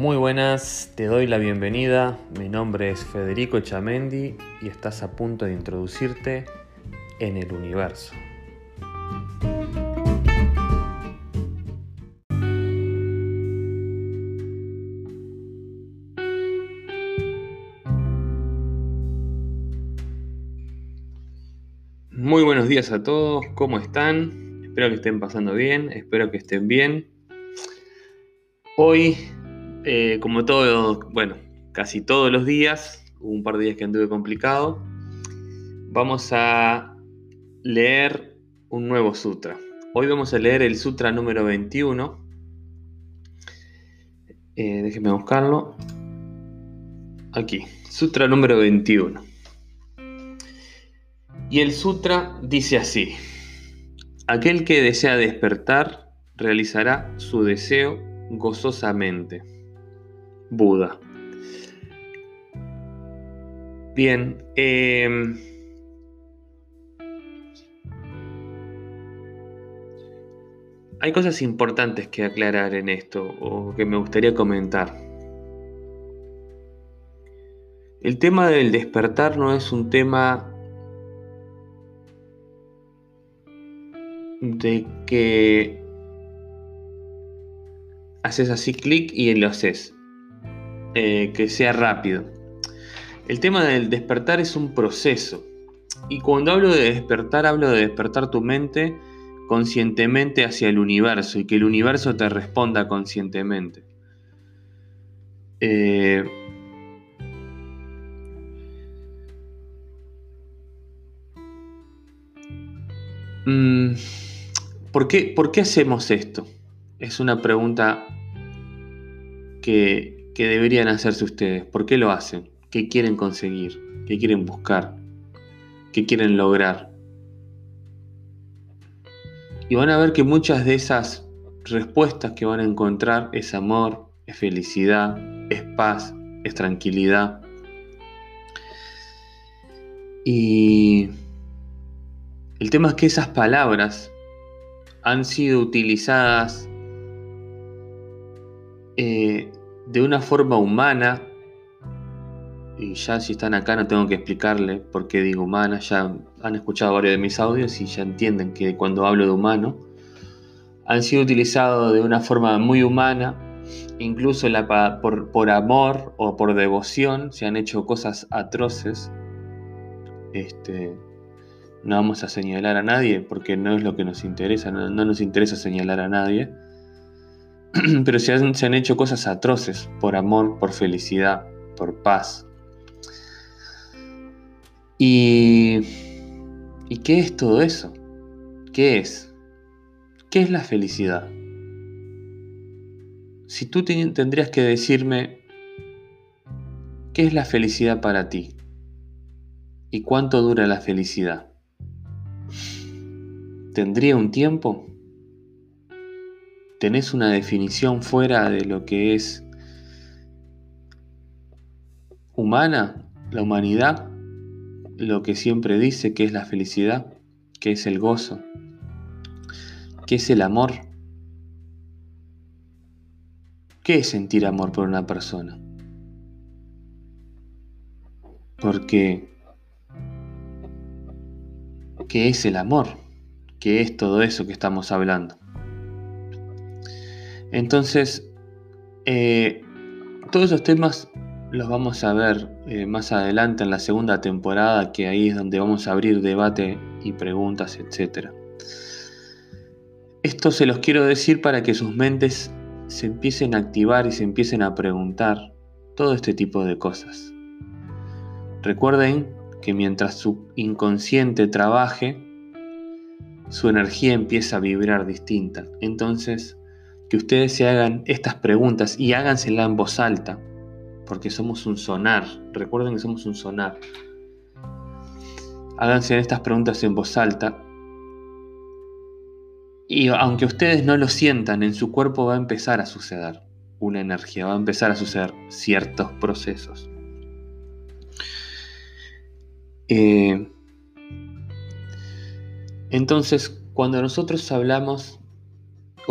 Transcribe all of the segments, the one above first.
Muy buenas, te doy la bienvenida. Mi nombre es Federico Chamendi y estás a punto de introducirte en el universo. Muy buenos días a todos, ¿cómo están? Espero que estén pasando bien, espero que estén bien. Hoy eh, como todo, bueno, casi todos los días, hubo un par de días que anduve complicado, vamos a leer un nuevo sutra. Hoy vamos a leer el sutra número 21. Eh, déjenme buscarlo. Aquí, sutra número 21. Y el sutra dice así, aquel que desea despertar realizará su deseo gozosamente. Buda. Bien. Em, hay cosas importantes que aclarar en esto o que me gustaría comentar. El tema del despertar no es un tema de que haces así clic y lo haces. Eh, que sea rápido. El tema del despertar es un proceso. Y cuando hablo de despertar, hablo de despertar tu mente conscientemente hacia el universo y que el universo te responda conscientemente. Eh, mm, ¿por, qué, ¿Por qué hacemos esto? Es una pregunta que, que deberían hacerse ustedes. ¿Por qué lo hacen? ¿Qué quieren conseguir? ¿Qué quieren buscar? ¿Qué quieren lograr? Y van a ver que muchas de esas respuestas que van a encontrar es amor, es felicidad, es paz, es tranquilidad. Y el tema es que esas palabras han sido utilizadas eh, de una forma humana, y ya si están acá no tengo que explicarle por qué digo humana, ya han escuchado varios de mis audios y ya entienden que cuando hablo de humano, han sido utilizados de una forma muy humana, incluso la, por, por, amor o por devoción se han hecho cosas atroces. Este, no vamos a señalar a nadie porque no es lo que nos interesa, no nos interesa señalar a nadie pero se han, hecho cosas atroces por amor, por felicidad, por paz. ¿Y, ¿Y qué es todo eso? ¿Qué es? ¿Qué es la felicidad? Si tú tendrías que decirme, ¿qué es la felicidad para ti? ¿Y cuánto dura la felicidad? ¿Tendría un tiempo? Tenés una definición fuera de lo que es humana, la humanidad, lo que siempre dice que es la felicidad, que es el gozo, que es el amor. ¿Qué es sentir amor por una persona? Porque, ¿qué es el amor? ¿Qué es todo eso que estamos hablando? Entonces, eh, todos esos temas los vamos a ver eh, más adelante en la segunda temporada, que ahí es donde vamos a abrir debate y preguntas, etc. Esto se los quiero decir para que sus mentes se empiecen a activar y se empiecen a preguntar todo este tipo de cosas. Recuerden que mientras su inconsciente trabaje, su energía empieza a vibrar distinta. Entonces, que ustedes se hagan estas preguntas y hágansela en voz alta, porque somos un sonar. Recuerden que somos un sonar. Háganse estas preguntas en voz alta. Y aunque ustedes no lo sientan, en su cuerpo va a empezar a suceder una energía, va a empezar a suceder ciertos procesos. Eh, entonces, cuando nosotros hablamos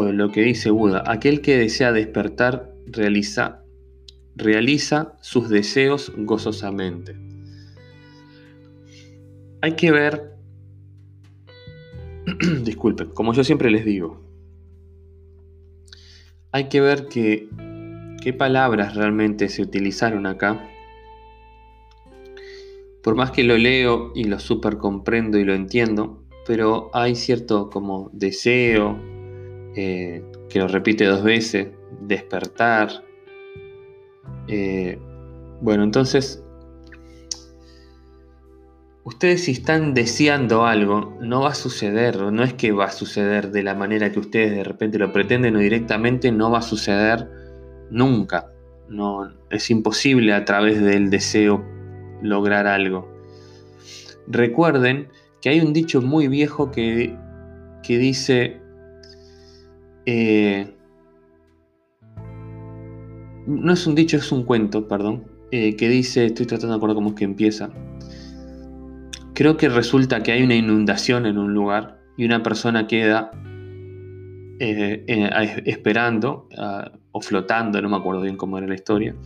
lo que dice Buda, aquel que desea despertar realiza realiza sus deseos gozosamente. Hay que ver, disculpen, como yo siempre les digo, hay que ver que, qué palabras realmente se utilizaron acá. Por más que lo leo y lo super comprendo y lo entiendo, pero hay cierto como deseo, eh, que lo repite dos veces, despertar. Eh, bueno, entonces, ustedes si están deseando algo, no va a suceder, no es que va a suceder de la manera que ustedes de repente lo pretenden o directamente, no va a suceder nunca. No, es imposible a través del deseo lograr algo. Recuerden que hay un dicho muy viejo que, que dice, eh, no es un dicho, es un cuento, perdón, eh, que dice, estoy tratando de acordar cómo es que empieza. Creo que resulta que hay una inundación en un lugar y una persona queda eh, esperando o flotando, no me acuerdo bien cómo era la historia,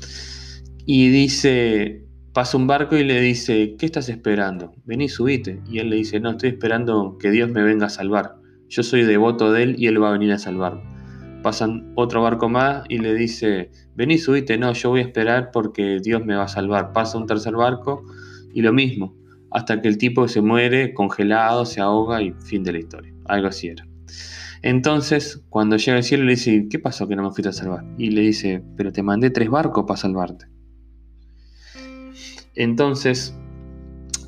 y dice, pasa un barco y le dice, ¿qué estás esperando? Vení, subite. Y él le dice, no, estoy esperando que Dios me venga a salvar. Yo soy devoto de él y él va a venir a salvarme. Pasan otro barco más y le dice, vení, subite, no, yo voy a esperar porque Dios me va a salvar. Pasa un tercer barco y lo mismo, hasta que el tipo se muere congelado, se ahoga y fin de la historia. Algo así era. Entonces, cuando llega al cielo le dice, ¿qué pasó que no me fuiste a salvar? Y le dice, pero te mandé tres barcos para salvarte. Entonces,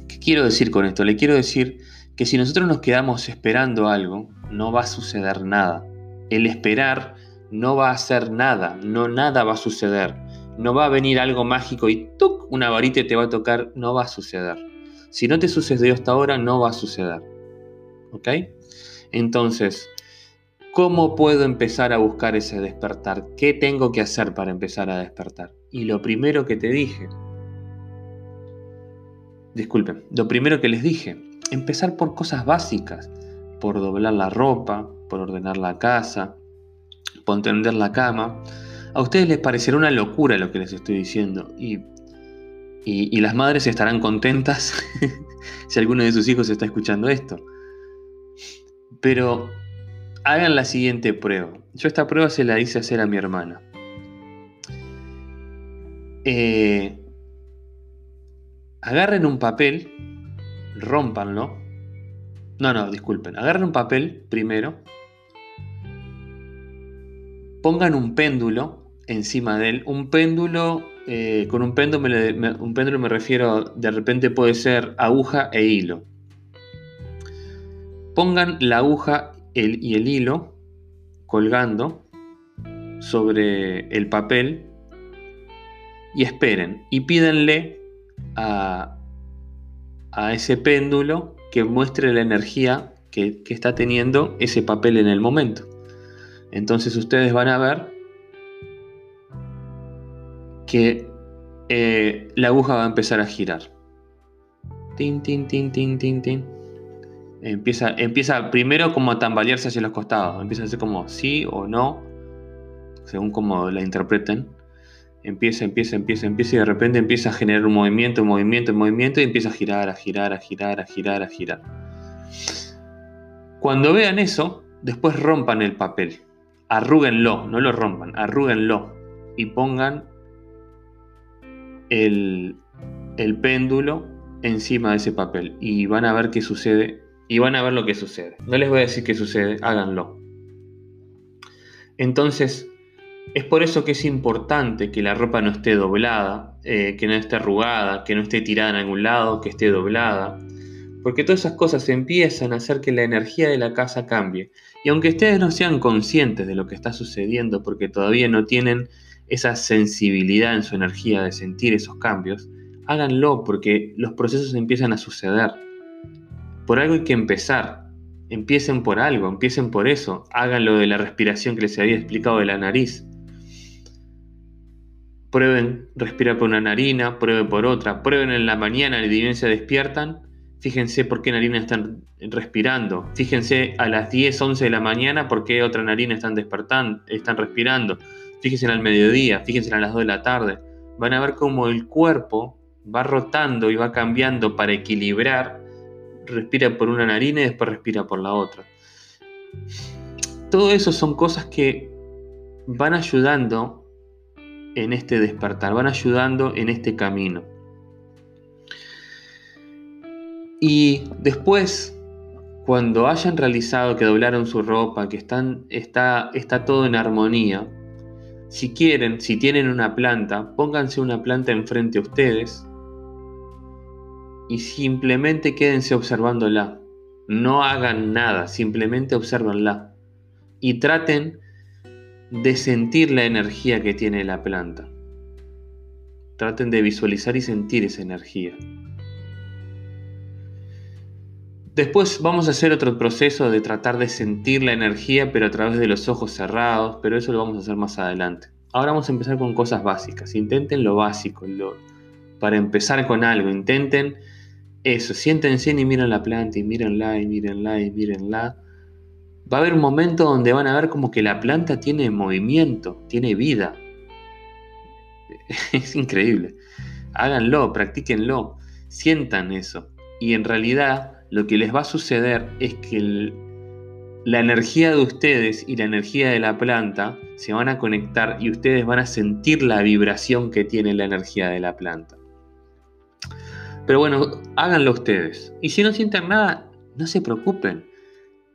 ¿qué quiero decir con esto? Le quiero decir que si nosotros nos quedamos esperando algo, no va a suceder nada. El esperar no va a hacer nada, no nada va a suceder. No va a venir algo mágico y ¡tuc! una varita te va a tocar, no va a suceder. Si no te sucedió hasta ahora, no va a suceder. ¿Ok? Entonces, ¿cómo puedo empezar a buscar ese despertar? ¿Qué tengo que hacer para empezar a despertar? Y lo primero que te dije, disculpen, lo primero que les dije, empezar por cosas básicas, por doblar la ropa, por ordenar la casa, por tender la cama. A ustedes les parecerá una locura lo que les estoy diciendo y, y, las madres estarán contentas si alguno de sus hijos está escuchando esto. Pero hagan la siguiente prueba. Yo esta prueba se la hice hacer a mi hermana. Eh, agarren un papel rompanlo. No, no, disculpen. Agarren un papel primero. Pongan un péndulo encima de él. Un péndulo, eh, con un péndulo me, un péndulo me refiero, de repente puede ser aguja e hilo. Pongan la aguja y el hilo colgando sobre el papel y esperen y pídenle a, a ese péndulo que muestre la energía que, está teniendo ese papel en el momento. Entonces ustedes van a ver que eh, la aguja va a empezar a girar. Tin. Empieza, empieza primero como a tambalearse hacia los costados. Empieza a ser como sí o no, según como la interpreten empieza, empieza, empieza, empieza y de repente empieza a generar un movimiento, un movimiento, un movimiento y empieza a girar, a girar, a girar, a girar, a girar. Cuando vean eso, después rompan el papel. Arrúguenlo, no lo rompan, arrúguenlo y pongan el, el péndulo encima de ese papel y van a ver qué sucede y van a ver lo que sucede. No les voy a decir qué sucede, háganlo. Entonces, es por eso que es importante que la ropa no esté doblada, eh, que no esté arrugada, que no esté tirada en algún lado, que esté doblada. Porque todas esas cosas empiezan a hacer que la energía de la casa cambie. Y aunque ustedes no sean conscientes de lo que está sucediendo, porque todavía no tienen esa sensibilidad en su energía de sentir esos cambios, háganlo porque los procesos empiezan a suceder. Por algo hay que empezar. Empiecen por algo, empiecen por eso. Háganlo de la respiración que les había explicado de la nariz. Prueben respirar por una narina, prueben por otra, prueben en la mañana y bien se despiertan. Fíjense por qué narina están respirando. Fíjense a las 10, 11 de la mañana por qué otra narina están despertando, están respirando. Fíjense al mediodía, fíjense a las 2 de la tarde. van a ver cómo el cuerpo va rotando y va cambiando para equilibrar. Respira por una narina y después respira por la otra. Todo eso son cosas que van ayudando en este despertar, van ayudando en este camino. Y después, cuando hayan realizado que doblaron su ropa, que están, está, está todo en armonía, si quieren, si tienen una planta, pónganse una planta enfrente a ustedes y simplemente quédense observándola. No hagan nada, simplemente observenla. Y traten de sentir la energía que tiene la planta. Traten de visualizar y sentir esa energía. Después vamos a hacer otro proceso de tratar de sentir la energía, pero a través de los ojos cerrados, pero eso lo vamos a hacer más adelante. Ahora vamos a empezar con cosas básicas. Intenten lo básico, para empezar con algo. Intenten eso, siéntense y miren la planta y mírenla y mírenla y mírenla. Va a haber un momento donde van a ver como que la planta tiene movimiento, tiene vida. Es increíble. Háganlo, practíquenlo, sientan eso. Y en realidad lo que les va a suceder es que la energía de ustedes y la energía de la planta se van a conectar y ustedes van a sentir la vibración que tiene la energía de la planta. Pero bueno, háganlo ustedes. Y si no sienten nada, no se preocupen.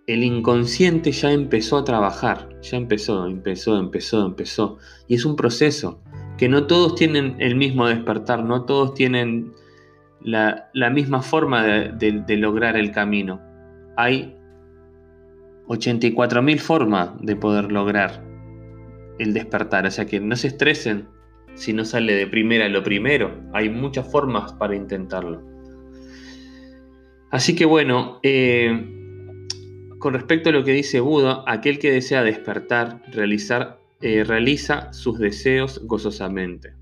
El inconsciente ya empezó a trabajar, ya empezó, empezó, empezó, empezó. Y es un proceso que no todos tienen el mismo despertar, no todos tienen la, misma forma de, lograr el camino. Hay 84.000 formas de poder lograr el despertar, o sea que no se estresen si no sale de primera lo primero. Hay muchas formas para intentarlo. Así que bueno, eh, con respecto a lo que dice Buda, aquel que desea despertar, realizar, eh, realiza sus deseos gozosamente.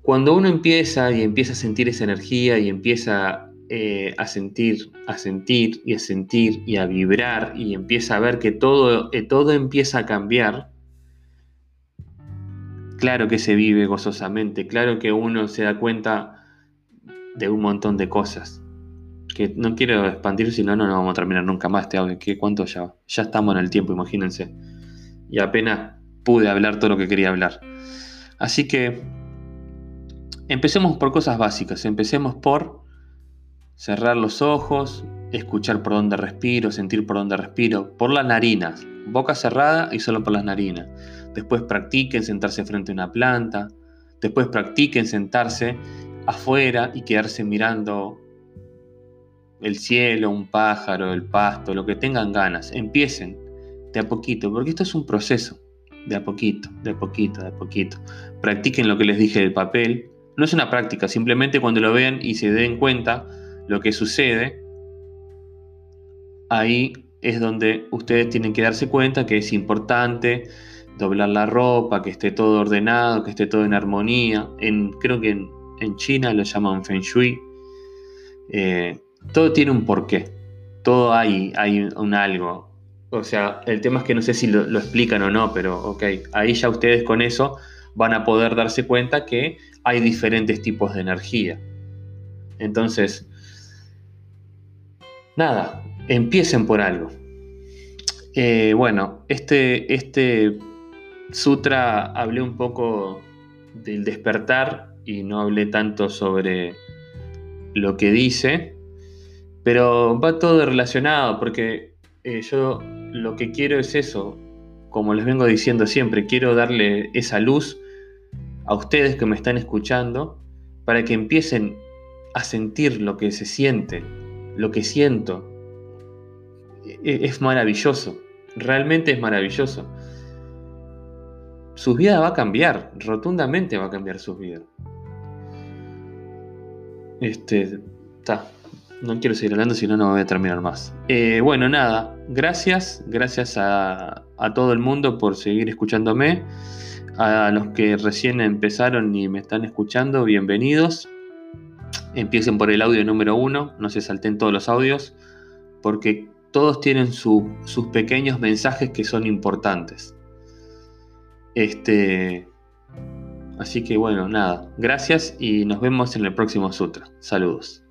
Cuando uno empieza y empieza a sentir esa energía y empieza eh, a sentir, a sentir y a sentir y a vibrar y empieza a ver que todo, eh, todo empieza a cambiar, claro que se vive gozosamente, claro que uno se da cuenta de un montón de cosas. Que no quiero expandir, si no, no vamos a terminar nunca más este audio. ¿Qué, ¿Cuánto ya? Ya estamos en el tiempo, imagínense. Y apenas pude hablar todo lo que quería hablar. Así que Empecemos por cosas básicas, empecemos por cerrar los ojos, escuchar por dónde respiro, sentir por dónde respiro, por las narinas, boca cerrada y solo por las narinas. Después practiquen sentarse frente a una planta, después practiquen sentarse afuera y quedarse mirando el cielo, un pájaro, el pasto, lo que tengan ganas. Empiecen de a poquito, porque esto es un proceso, de a poquito, de a poquito, de a poquito. Practiquen lo que les dije del papel, no es una práctica, simplemente cuando lo vean y se den cuenta lo que sucede, ahí es donde ustedes tienen que darse cuenta que es importante doblar la ropa, que esté todo ordenado, que esté todo en armonía. En, creo que en, China lo llaman Feng Shui. Eh, todo tiene un porqué. Todo hay, hay un algo. O sea, el tema es que no sé si lo, explican o no, pero ok, ahí ya ustedes con eso van a poder darse cuenta que hay diferentes tipos de energía. Entonces, nada, empiecen por algo. Eh, bueno, este, este sutra hablé un poco del despertar y no hablé tanto sobre lo que dice, pero va todo relacionado porque eh, yo lo que quiero es eso, como les vengo diciendo siempre, quiero darle esa luz a ustedes que me están escuchando para que empiecen a sentir lo que se siente, lo que siento. E-, es maravilloso, realmente es maravilloso. Su vida va a cambiar, rotundamente va a cambiar su vida. Este, está. No quiero seguir hablando, si no, no voy a terminar más. Eh, bueno, nada, gracias, gracias a, todo el mundo por seguir escuchándome. A los que recién empezaron y me están escuchando, bienvenidos. Empiecen por el audio número uno, no se salten todos los audios, porque todos tienen sus pequeños mensajes que son importantes. Este, Así que bueno, nada, gracias y nos vemos en el próximo sutra. Saludos.